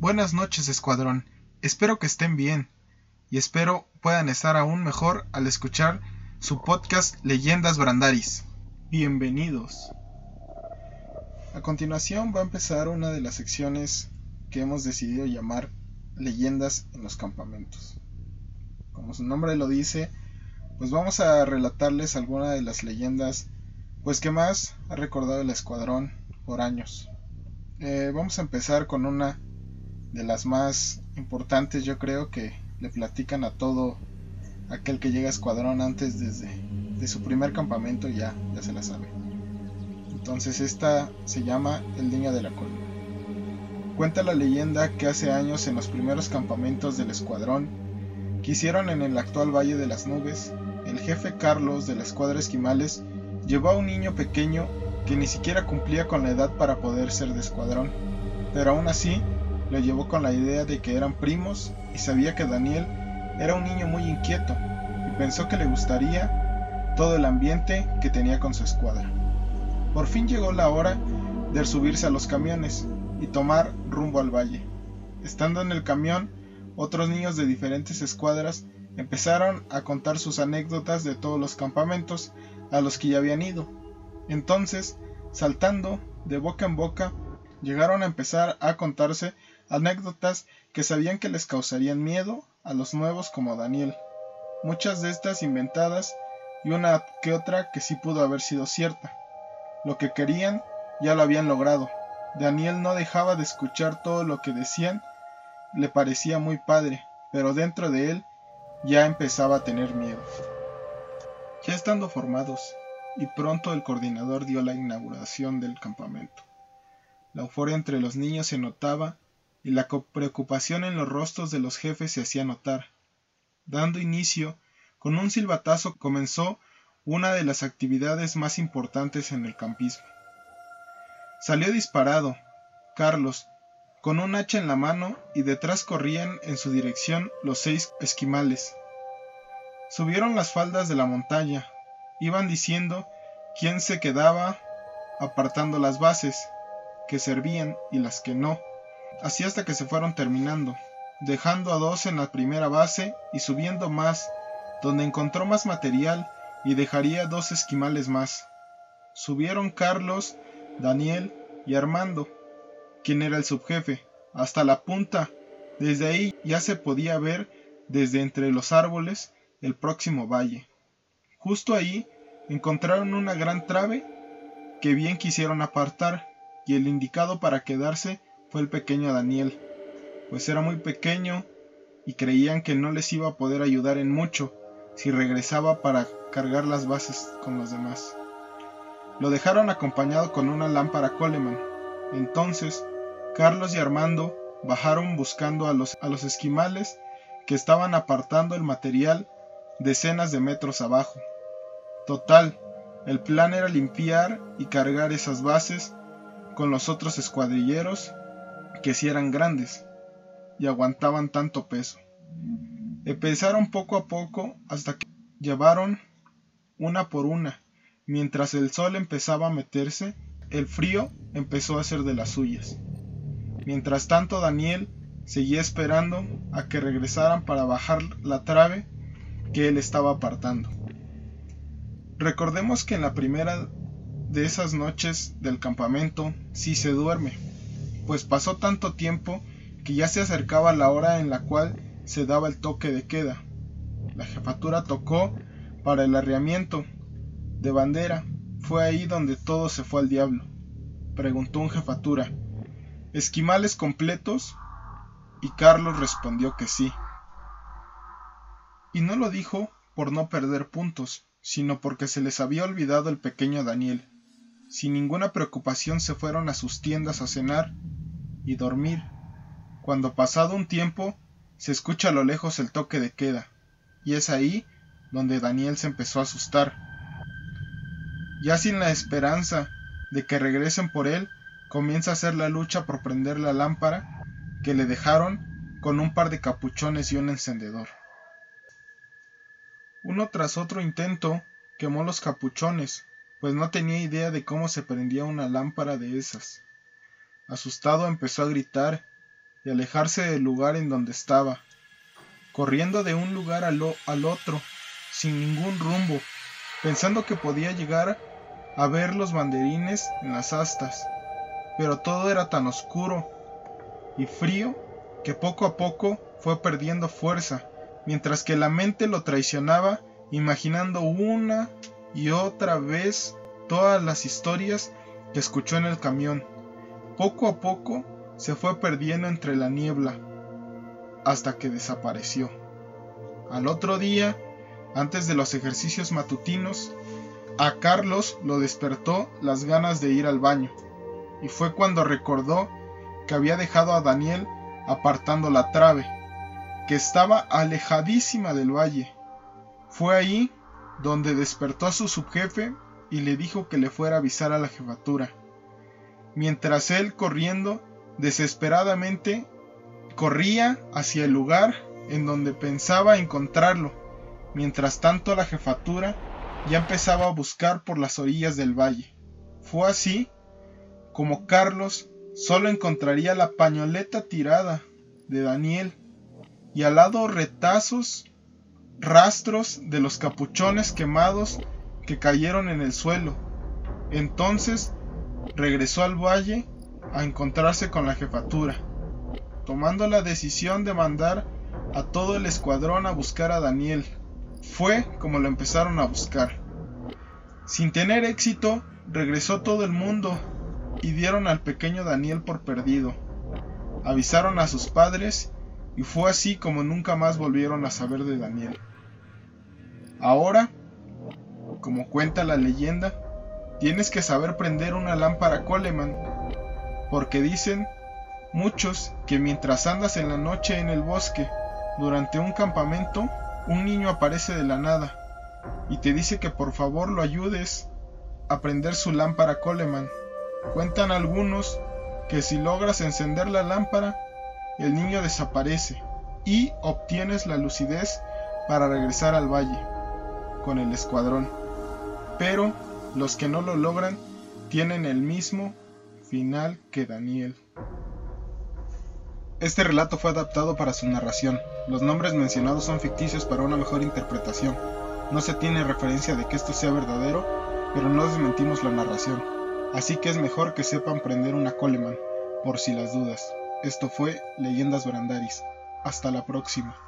Buenas noches, escuadrón. Espero que estén bien y espero puedan estar aún mejor al escuchar su podcast Leyendas Brandaris. Bienvenidos. A continuación va a empezar una de las secciones que hemos decidido llamar Leyendas en los campamentos. Como su nombre lo dice, pues vamos a relatarles algunas de las leyendas pues que más ha recordado el escuadrón por años. Eh, vamos a empezar con una de las más importantes yo creo que le platican a todo aquel que llega a escuadrón antes desde de su primer campamento ya, ya se la sabe. Entonces esta se llama El Niño de la Colina. Cuenta la leyenda que hace años en los primeros campamentos del escuadrón que hicieron en el actual Valle de las Nubes, el jefe Carlos de la escuadra Esquimales llevó a un niño pequeño que ni siquiera cumplía con la edad para poder ser de escuadrón, pero aún así lo llevó con la idea de que eran primos y sabía que Daniel era un niño muy inquieto y pensó que le gustaría todo el ambiente que tenía con su escuadra. Por fin llegó la hora de subirse a los camiones y tomar rumbo al valle. Estando en el camión, otros niños de diferentes escuadras empezaron a contar sus anécdotas de todos los campamentos a los que ya habían ido. Entonces, saltando de boca en boca, llegaron a empezar a contarse anécdotas que sabían que les causarían miedo a los nuevos como Daniel. Muchas de estas inventadas y una que otra que sí pudo haber sido cierta. Lo que querían ya lo habían logrado. Daniel no dejaba de escuchar todo lo que decían, le parecía muy padre, pero dentro de él ya empezaba a tener miedo. Ya estando formados, y pronto el coordinador dio la inauguración del campamento. La euforia entre los niños se notaba y la preocupación en los rostros de los jefes se hacía notar. Dando inicio, con un silbatazo comenzó una de las actividades más importantes en el campismo. Salió disparado, Carlos, con un hacha en la mano y detrás corrían en su dirección los seis esquimales. Subieron las faldas de la montaña, iban diciendo quién se quedaba apartando las bases, que servían y las que no así hasta que se fueron terminando, dejando a dos en la primera base y subiendo más, donde encontró más material y dejaría dos esquimales más. Subieron Carlos, Daniel y Armando, quien era el subjefe, hasta la punta. Desde ahí ya se podía ver desde entre los árboles el próximo valle. Justo ahí encontraron una gran trave que bien quisieron apartar y el indicado para quedarse fue el pequeño Daniel, pues era muy pequeño y creían que no les iba a poder ayudar en mucho si regresaba para cargar las bases con los demás. Lo dejaron acompañado con una lámpara Coleman. Entonces, Carlos y Armando bajaron buscando a los, a los esquimales que estaban apartando el material decenas de metros abajo. Total, el plan era limpiar y cargar esas bases con los otros escuadrilleros que si eran grandes y aguantaban tanto peso. Empezaron poco a poco hasta que llevaron una por una. Mientras el sol empezaba a meterse, el frío empezó a ser de las suyas. Mientras tanto Daniel seguía esperando a que regresaran para bajar la trave que él estaba apartando. Recordemos que en la primera de esas noches del campamento sí se duerme, pues pasó tanto tiempo que ya se acercaba la hora en la cual se daba el toque de queda. La jefatura tocó para el arriamiento de bandera. Fue ahí donde todo se fue al diablo. Preguntó un jefatura. ¿Esquimales completos? Y Carlos respondió que sí. Y no lo dijo por no perder puntos, sino porque se les había olvidado el pequeño Daniel. Sin ninguna preocupación se fueron a sus tiendas a cenar y dormir, cuando pasado un tiempo se escucha a lo lejos el toque de queda, y es ahí donde Daniel se empezó a asustar. Ya sin la esperanza de que regresen por él, comienza a hacer la lucha por prender la lámpara que le dejaron con un par de capuchones y un encendedor. Uno tras otro intento quemó los capuchones, pues no tenía idea de cómo se prendía una lámpara de esas. Asustado empezó a gritar y alejarse del lugar en donde estaba, corriendo de un lugar al, al otro, sin ningún rumbo, pensando que podía llegar a ver los banderines en las astas, pero todo era tan oscuro y frío que poco a poco fue perdiendo fuerza, mientras que la mente lo traicionaba imaginando una y otra vez todas las historias que escuchó en el camión. Poco a poco se fue perdiendo entre la niebla hasta que desapareció. Al otro día, antes de los ejercicios matutinos, a Carlos lo despertó las ganas de ir al baño, y fue cuando recordó que había dejado a Daniel apartando la trave, que estaba alejadísima del valle. Fue ahí donde despertó a su subjefe y le dijo que le fuera a avisar a la jefatura. Mientras él, corriendo desesperadamente, corría hacia el lugar en donde pensaba encontrarlo. Mientras tanto la jefatura ya empezaba a buscar por las orillas del valle. Fue así como Carlos solo encontraría la pañoleta tirada de Daniel y al lado retazos, rastros de los capuchones quemados que cayeron en el suelo. Entonces regresó al valle a encontrarse con la jefatura, tomando la decisión de mandar a todo el escuadrón a buscar a Daniel. Fue como lo empezaron a buscar. Sin tener éxito, regresó todo el mundo y dieron al pequeño Daniel por perdido. Avisaron a sus padres y fue así como nunca más volvieron a saber de Daniel. Ahora como cuenta la leyenda, tienes que saber prender una lámpara Coleman, porque dicen muchos que mientras andas en la noche en el bosque, durante un campamento, un niño aparece de la nada y te dice que por favor lo ayudes a prender su lámpara Coleman. Cuentan algunos que si logras encender la lámpara, el niño desaparece y obtienes la lucidez para regresar al valle con el escuadrón pero los que no lo logran tienen el mismo final que Daniel. Este relato fue adaptado para su narración. Los nombres mencionados son ficticios para una mejor interpretación. No se tiene referencia de que esto sea verdadero, pero no desmentimos la narración. Así que es mejor que sepan prender una Coleman, por si las dudas. Esto fue Leyendas Brandaris. Hasta la próxima.